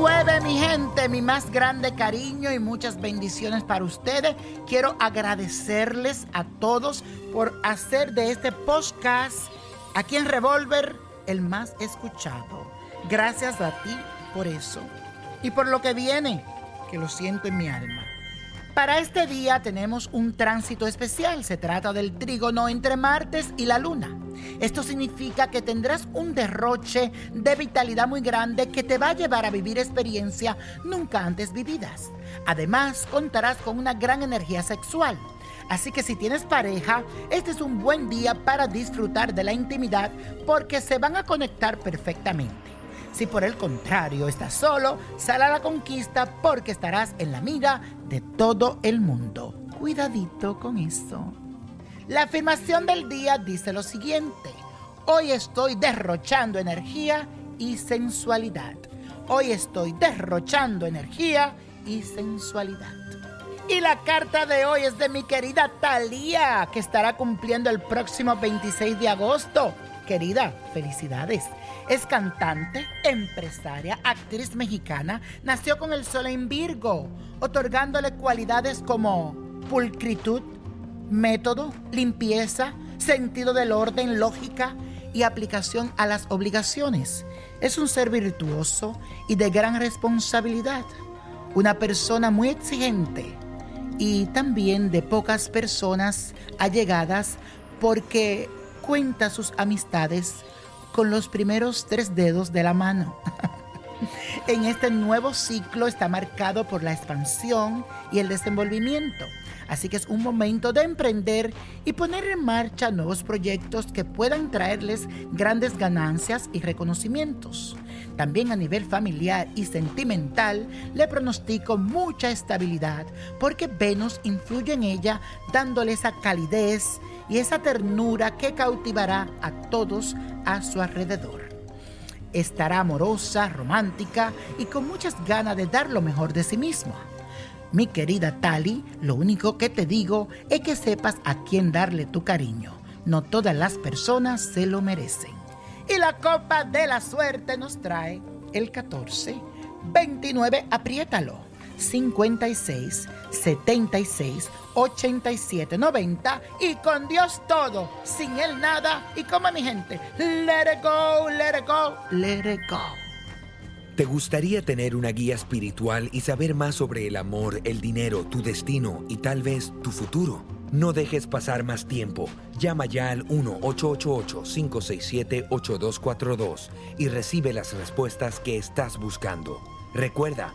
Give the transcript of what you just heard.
9, mi gente, mi más grande cariño y muchas bendiciones para ustedes. Quiero agradecerles a todos por hacer de este podcast aquí en Revolver el más escuchado. Gracias a ti por eso y por lo que viene, que lo siento en mi alma. Para este día tenemos un tránsito especial. Se trata del trígono entre Martes y la Luna. Esto significa que tendrás un derroche de vitalidad muy grande que te va a llevar a vivir experiencias nunca antes vividas. Además, contarás con una gran energía sexual. Así que si tienes pareja, este es un buen día para disfrutar de la intimidad porque se van a conectar perfectamente. Si por el contrario estás solo, sal a la conquista porque estarás en la mira de todo el mundo. Cuidadito con eso. La afirmación del día dice lo siguiente. Hoy estoy derrochando energía y sensualidad. Hoy estoy derrochando energía y sensualidad. Y la carta de hoy es de mi querida Thalía, que estará cumpliendo el próximo 26 de agosto. Querida, felicidades. Es cantante, empresaria, actriz mexicana. Nació con el sol en Virgo, otorgándole cualidades como pulcritud, método, limpieza, sentido del orden, lógica y aplicación a las obligaciones. Es un ser virtuoso y de gran responsabilidad. Una persona muy exigente y también de pocas personas allegadas porque cuenta sus amistades con los primeros tres dedos de la mano. en este nuevo ciclo está marcado por la expansión y el desenvolvimiento. Así que es un momento de emprender y poner en marcha nuevos proyectos que puedan traerles grandes ganancias y reconocimientos. También a nivel familiar y sentimental le pronostico mucha estabilidad porque Venus influye en ella dándole esa calidez y esa ternura que cautivará a todos a su alrededor. Estará amorosa, romántica y con muchas ganas de dar lo mejor de sí misma. Mi querida Tali, lo único que te digo es que sepas a quién darle tu cariño. No todas las personas se lo merecen. Y la copa de la suerte nos trae el 14, 29, apriétalo. 56 76 87 90 y con Dios todo, sin Él nada y como mi gente, let it go, let it go, let it go. ¿Te gustaría tener una guía espiritual y saber más sobre el amor, el dinero, tu destino y tal vez tu futuro? No dejes pasar más tiempo. Llama ya al 1-888-567-8242 y recibe las respuestas que estás buscando. Recuerda,